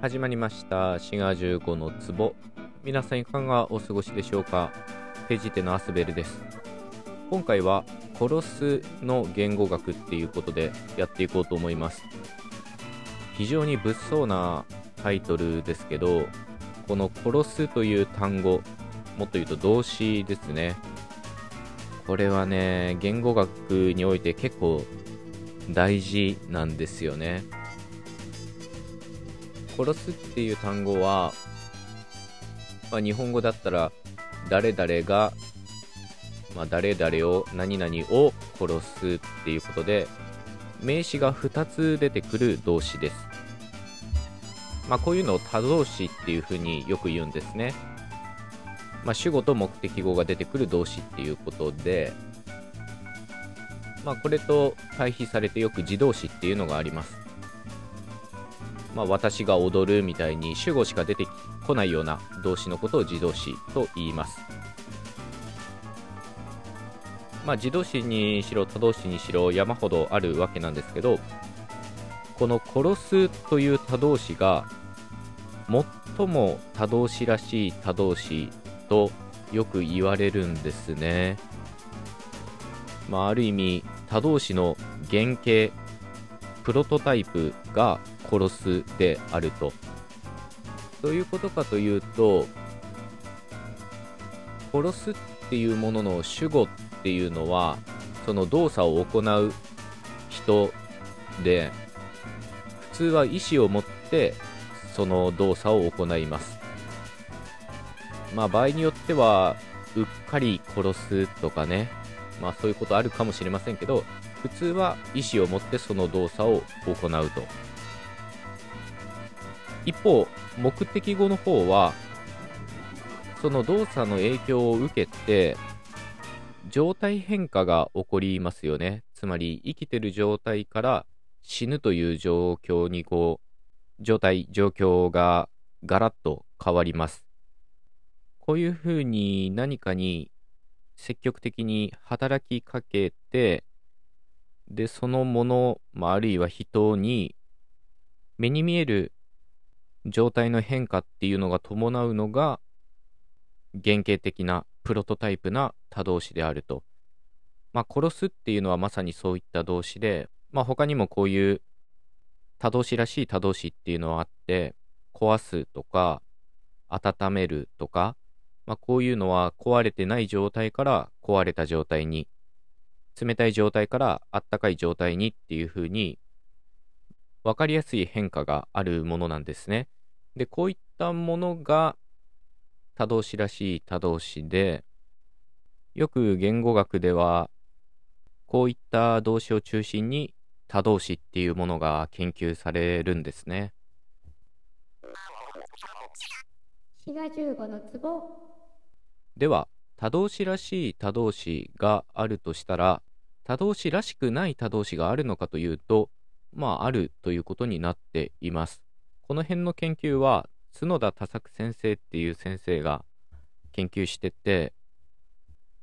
始まりました。滋賀15の壺皆さんいかがお過ごしでしょうか？ペジテのアスベルです。今回は殺すの言語学っていうことでやっていこうと思います。非常に物騒なタイトルですけどこの殺すという単語もっと言うと動詞ですね。これはね言語学において結構大事なんですよね。殺すっていう単語は、まあ、日本語だったら誰々が、まあ、誰々を何々を殺すっていうことで名詞が2つ出てくる動詞ですまあ、こういうのを他動詞っていうふうによく言うんですね。まあ、主語と目的語が出てくる動詞っていうことで、まあ、これと対比されてよく自動詞っていうのがあります。まあ、私が踊るみたいに主語しか出てこないような動詞のことを自動詞と言います。まあ、自動詞にしろ他動詞にしろ山ほどあるわけなんですけど、この殺すという他動詞が最も他動詞らしい他動詞とよく言われるんですね。まあ、ある意味他動詞の原型プロトタイプが殺すであると。どういうことかというと殺すっていうものの主語っていうのはその動作を行う人で普通は意思を持ってその動作を行います。まあ場合によっては、うっかり殺すとかね、まあそういうことあるかもしれませんけど、普通は意思を持ってその動作を行うと。一方、目的語の方は、その動作の影響を受けて、状態変化が起こりますよね。つまり、生きてる状態から死ぬという状況にこう、状態、状況がガラッと変わります。こういうふうに何かに積極的に働きかけて、で、そのもの、まあ、あるいは人に目に見える状態の変化っていうのが伴うのが原型的なプロトタイプな他動詞であると。まあ、殺すっていうのはまさにそういった動詞で、まあ、他にもこういう多動詞らしい多動詞っていうのはあって、壊すとか、温めるとか、まあ、こういうのは壊れてない状態から壊れた状態に、冷たい状態からあったかい状態にっていう風に、分かりやすい変化があるものなんですね。で、こういったものが多動詞らしい多動詞で、よく言語学では、こういった動詞を中心に多動詞っていうものが研究されるんですね。では多動詞らしい多動詞があるとしたら多動詞らしくない多動詞があるのかというとまああるということになっています。この辺の研究は角田多作先生っていう先生が研究してて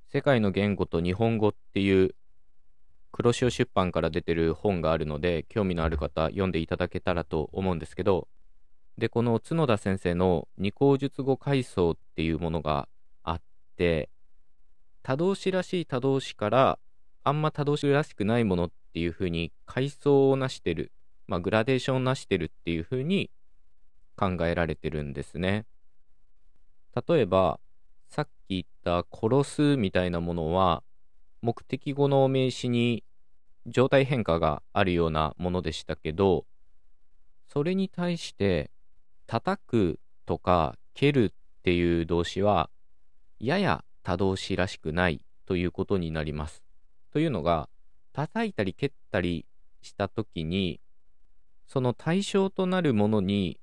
世界の言語と日本語っていう黒潮出版から出てる本があるので、興味のある方、読んでいただけたらと思うんですけど、で、この角田先生の二項述語階層っていうものがあって、多動詞らしい多動詞から、あんま多動詞らしくないものっていうふうに階層をなしてる、まあ、グラデーションをなしてるっていうふうに考えられてるんですね。例えば、さっき言った殺すみたいなものは、目的語の名詞に状態変化があるようなものでしたけど、それに対して、叩くとか蹴るっていう動詞は、やや他動詞らしくないということになります。というのが、叩いたり蹴ったりしたときに、その対象となるものに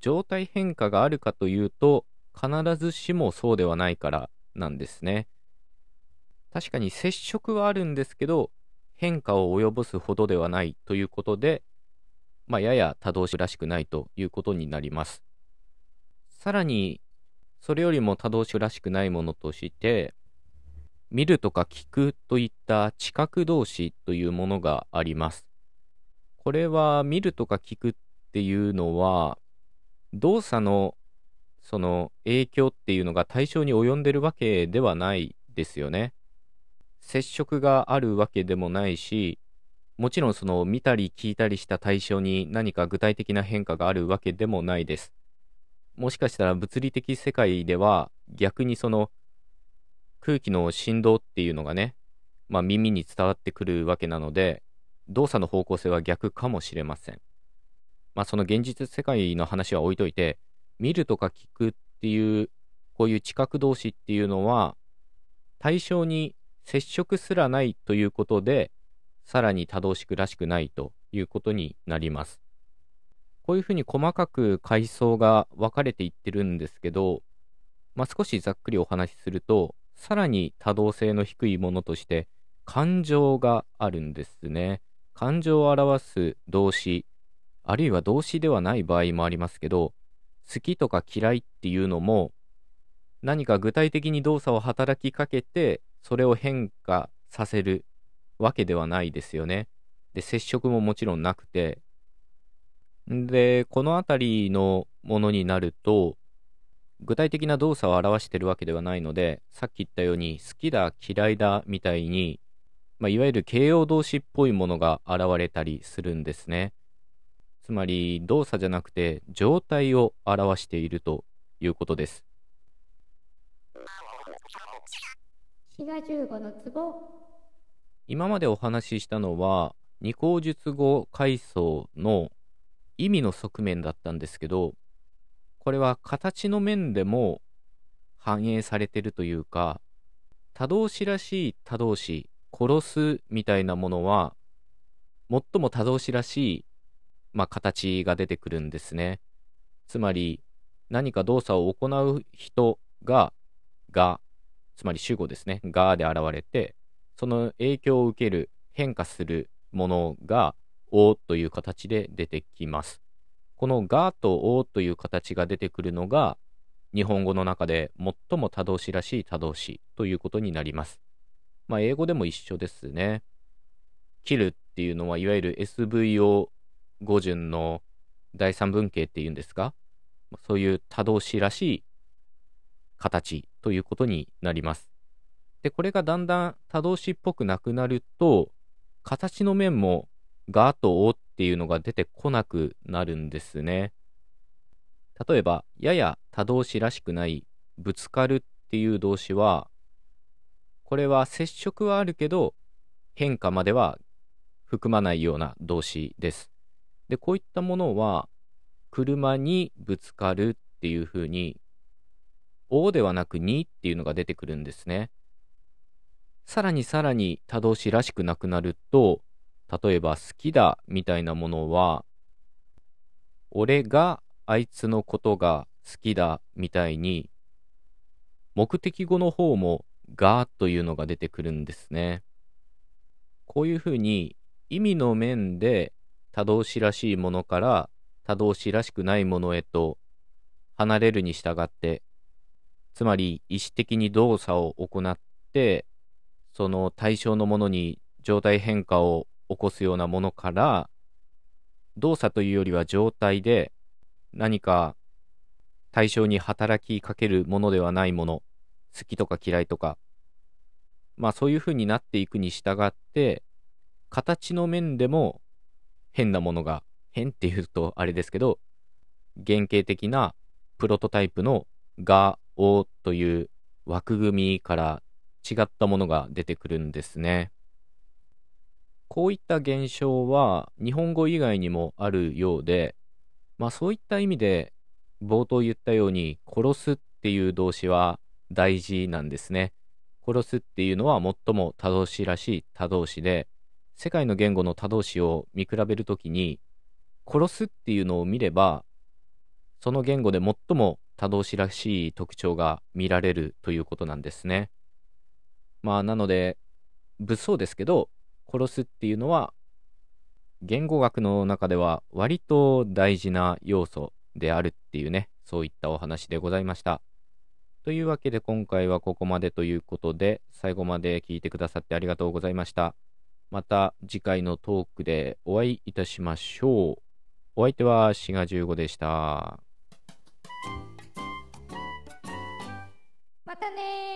状態変化があるかというと、必ずしもそうではないからなんですね。確かに接触はあるんですけど、変化を及ぼすほどではないということで、まあ、やや多動詞らしくないということになります。さらに、それよりも多動詞らしくないものとして、見るとか聞くといった知覚動詞というものがあります。これは見るとか聞くっていうのは、動作のその影響っていうのが対象に及んでるわけではないですよね。接触があるわけでもないし、もちろんその見たり聞いたりした対象に何か具体的な変化があるわけでもないです。もしかしたら物理的世界では逆にその空気の振動っていうのがね、まあ、耳に伝わってくるわけなので、動作の方向性は逆かもしれません。まあ、その現実世界の話は置いといて、見るとか聞くっていう、こういう知覚同士っていうのは、対象に接触すらないということで、さらに多動式らしくないということになります。こういうふうに細かく階層が分かれていってるんですけど、まあ、少しざっくりお話しすると、さらに多動性の低いものとして、感情があるんですね。感情を表す動詞、あるいは動詞ではない場合もありますけど、好きとか嫌いっていうのも、何か具体的に動作を働きかけて、それを変化させるわけではないですよね。で、接触ももちろんなくて、で、このあたりのものになると、具体的な動作を表しているわけではないので、さっき言ったように好きだ、嫌いだみたいに、まあ、いわゆる形容動詞っぽいものが現れたりするんですね。つまり動作じゃなくて状態を表しているということです。今までお話ししたのは二項述語階層の意味の側面だったんですけどこれは形の面でも反映されてるというか他動詞らしい他動詞殺すみたいなものは最も他動詞らしい、まあ、形が出てくるんですね。つまり何か動作を行う人ががつまり主語ですね。がで現れてその影響を受ける変化するものがおという形で出てきます。このがとおという形が出てくるのが、日本語の中で最も多動詞らしい多動詞ということになります。まあ、英語でも一緒ですね。切るっていうのは、いわゆる SVO 語順の第三文型っていうんですか？そういう多動詞らしい形ということになります。で、これがだんだん多動詞っぽくなくなると、形の面もがとおっっていうのが出てこなくなるんですね。例えば、やや他動詞らしくないぶつかるっていう動詞は、これは接触はあるけど、変化までは含まないような動詞です。で、こういったものは、車にぶつかるっていうふうに、おではなくにっていうのが出てくるんですね。さらにさらに他動詞らしくなくなると、例えば好きだみたいなものは、俺があいつのことが好きだみたいに、目的語の方もがというのが出てくるんですね。こういうふうに意味の面で他動詞らしいものから他動詞らしくないものへと離れるに従って、つまり意思的に動作を行って、その対象のものに状態変化を起こすようなものから動作というよりは状態で何か対象に働きかけるものではないもの好きとか嫌いとかまあそういうふうになっていくに従って形の面でも変なものが変っていうとあれですけど原型的なプロトタイプの「が」「お」という枠組みから違ったものが出てくるんですね。こういった現象は日本語以外にもあるようで、まあそういった意味で冒頭言ったように殺すっていう動詞は大事なんですね。殺すっていうのは最も多動詞らしい多動詞で、世界の言語の多動詞を見比べるときに、殺すっていうのを見れば、その言語で最も多動詞らしい特徴が見られるということなんですね。まあなので、物騒ですけど、殺すっていうのは言語学の中では割と大事な要素であるっていうねそういったお話でございました。というわけで今回はここまでということで最後まで聞いてくださってありがとうございました。また次回のトークでお会いいたしましょう。お相手は志賀十五でした。またね